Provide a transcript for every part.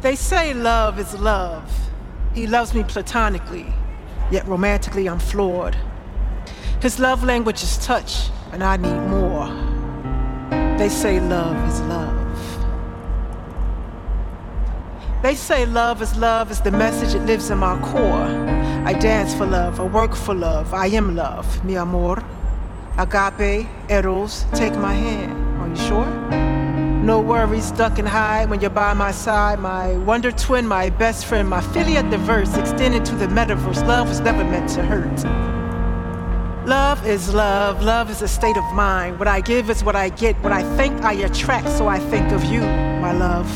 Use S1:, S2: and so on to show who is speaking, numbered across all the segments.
S1: They say love is love. He loves me platonically, yet romantically I'm floored. His love language is touch, and I need more. They say love is love. They say love is love is the message that lives in my core. I dance for love, I work for love, I am love, mi amor. Agape, eros, take my hand. Are you sure? No worries, duck and hide when you're by my side. My wonder twin, my best friend, my philia diverse, extended to the metaverse. Love was never meant to hurt. Love is love, love is a state of mind. What I give is what I get. What I think I attract, so I think of you, my love.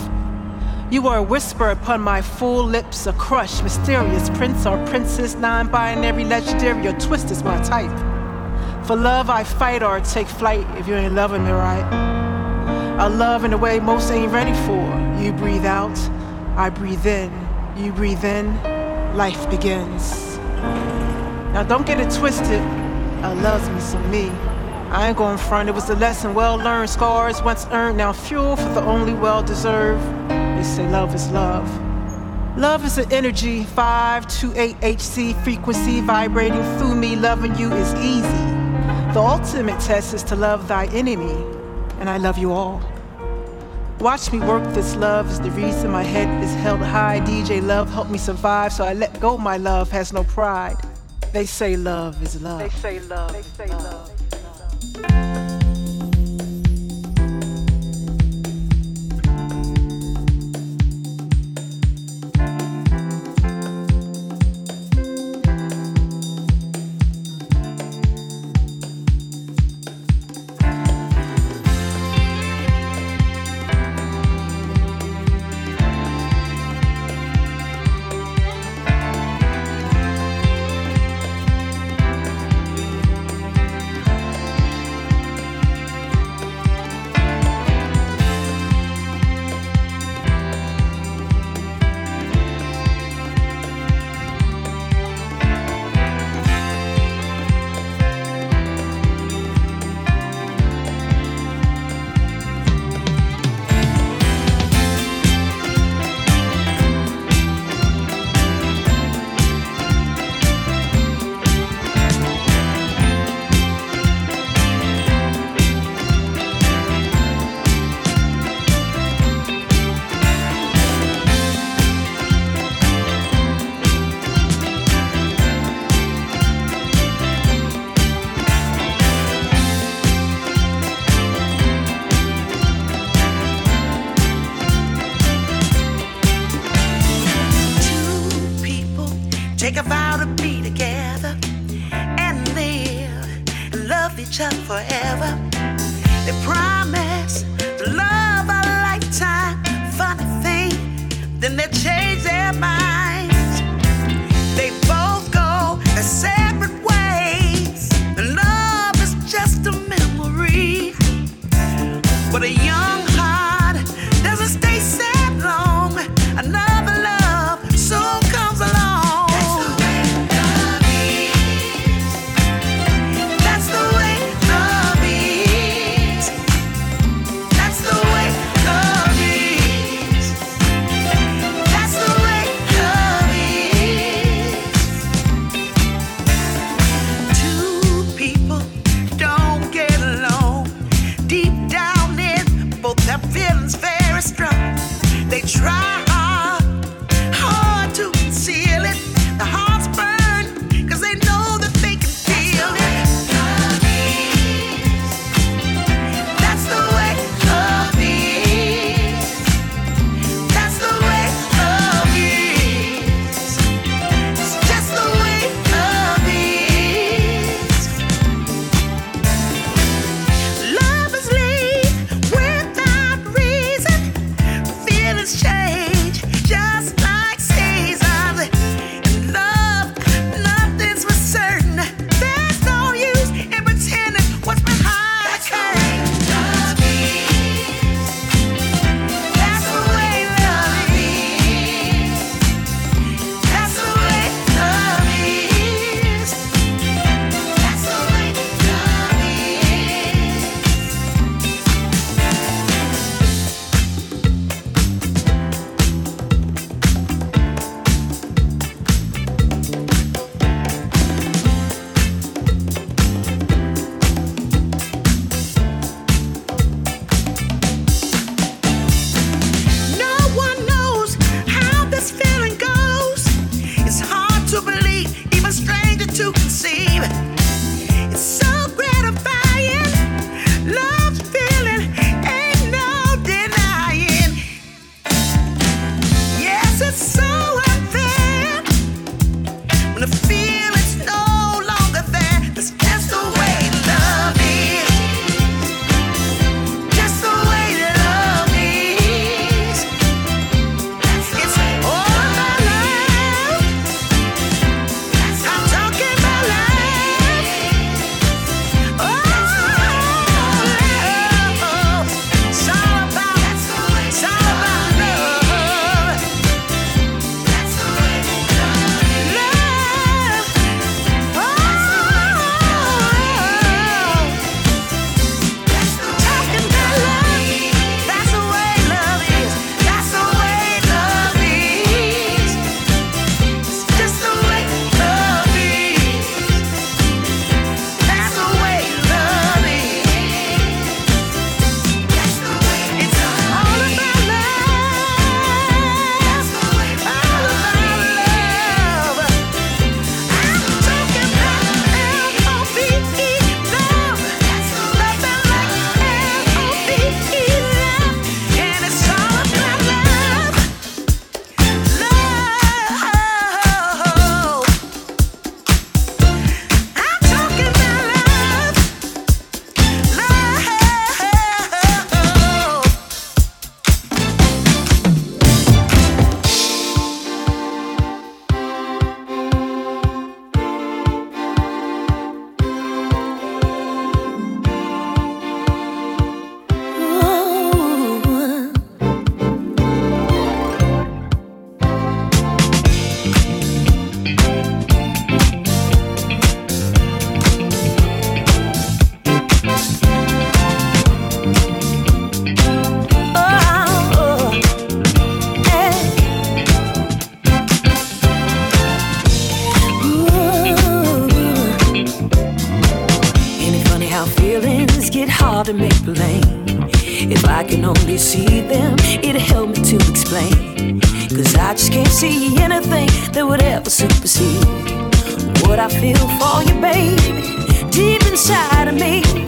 S1: You are a whisper upon my full lips, a crush, mysterious prince or princess, non binary, legendary, or twist is my type. For love, I fight or take flight if you ain't loving me right. I love in a way most ain't ready for. You breathe out, I breathe in. You breathe in, life begins. Now don't get it twisted. I loves me some me. I ain't going front, it was a lesson well learned, scars once earned, now fuel for the only well deserved. They say love is love. Love is an energy, 528 HC frequency vibrating through me. Loving you is easy. The ultimate test is to love thy enemy, and I love you all. Watch me work this love is the reason my head is held high. DJ Love help me survive, so I let go. My love has no pride. They say love is love. They say love. They say love.
S2: see anything that would ever supersede what I feel for you, baby, deep inside of me.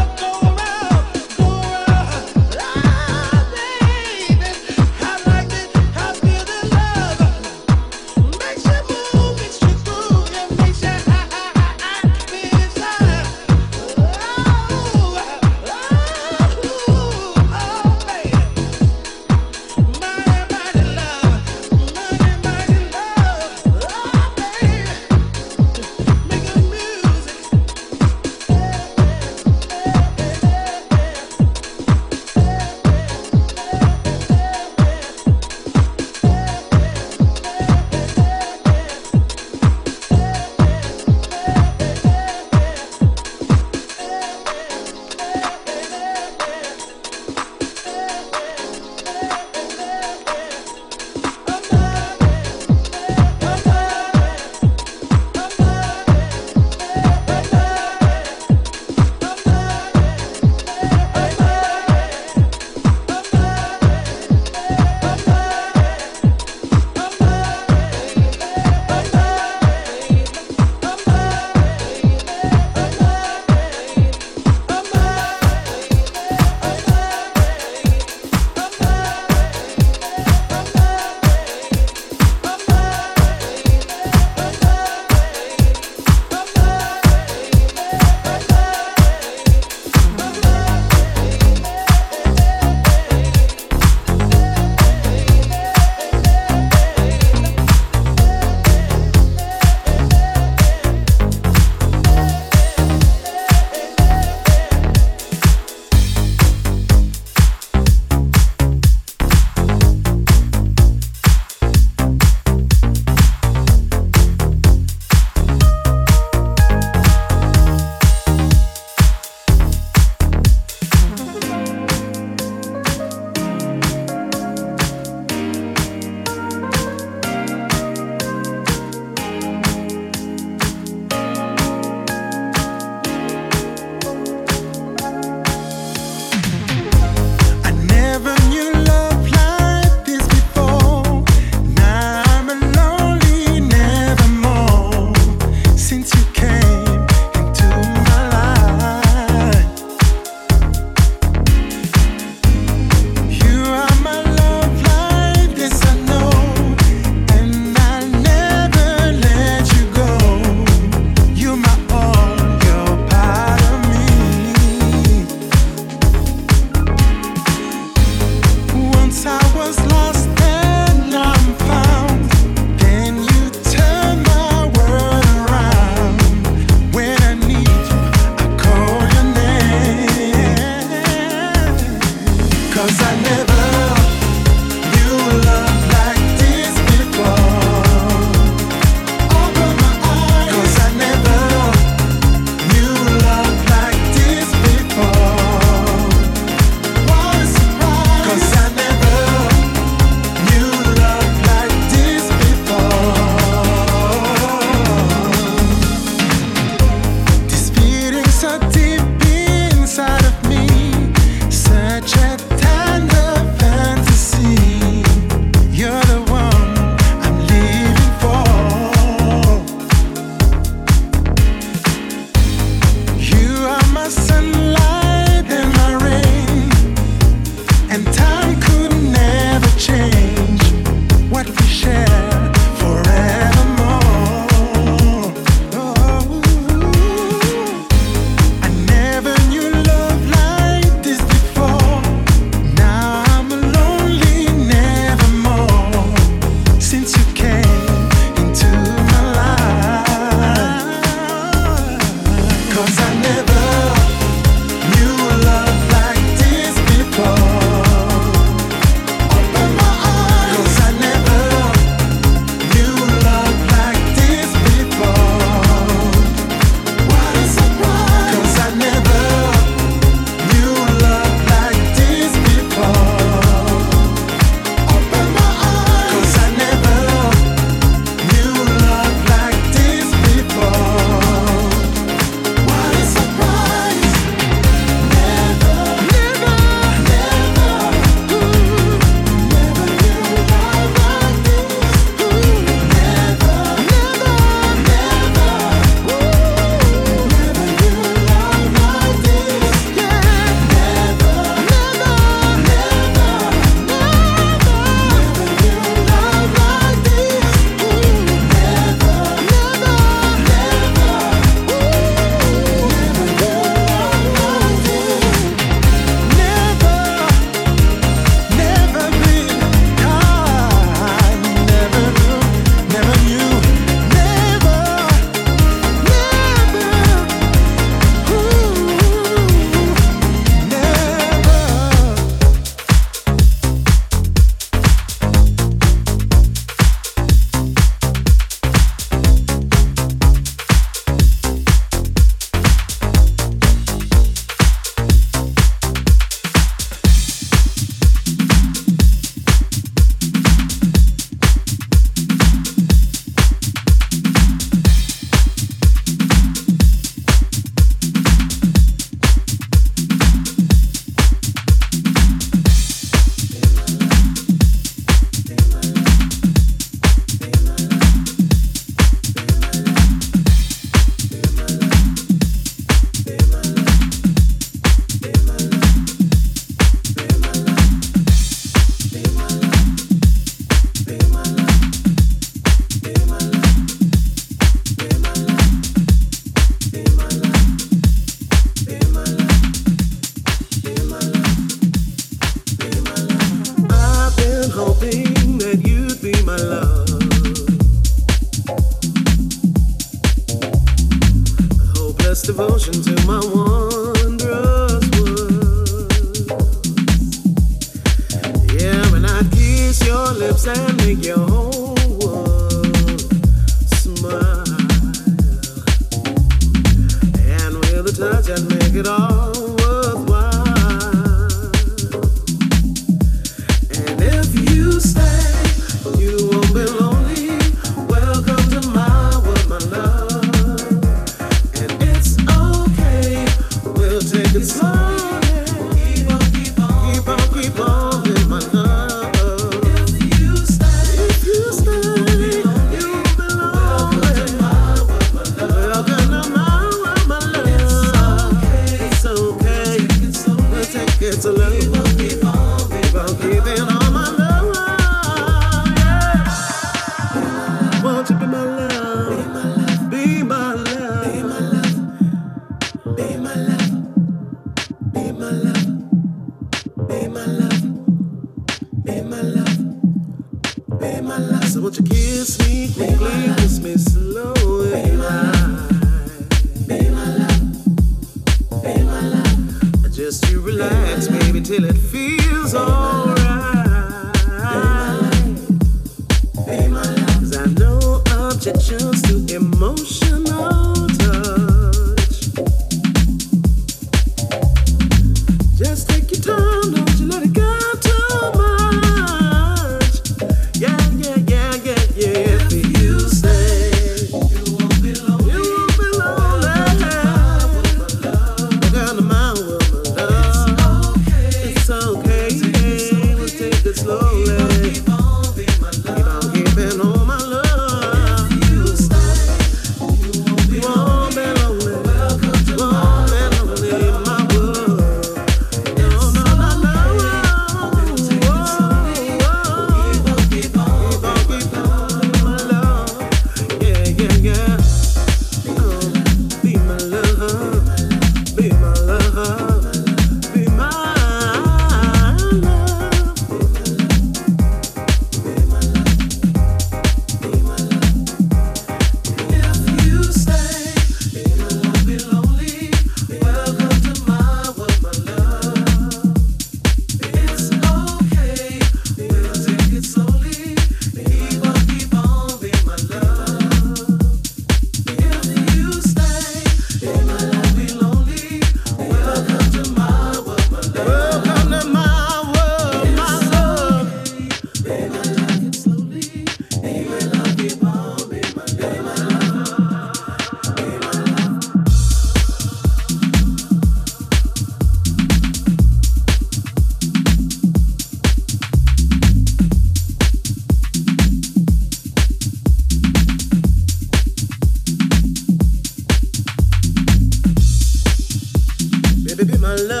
S2: my love.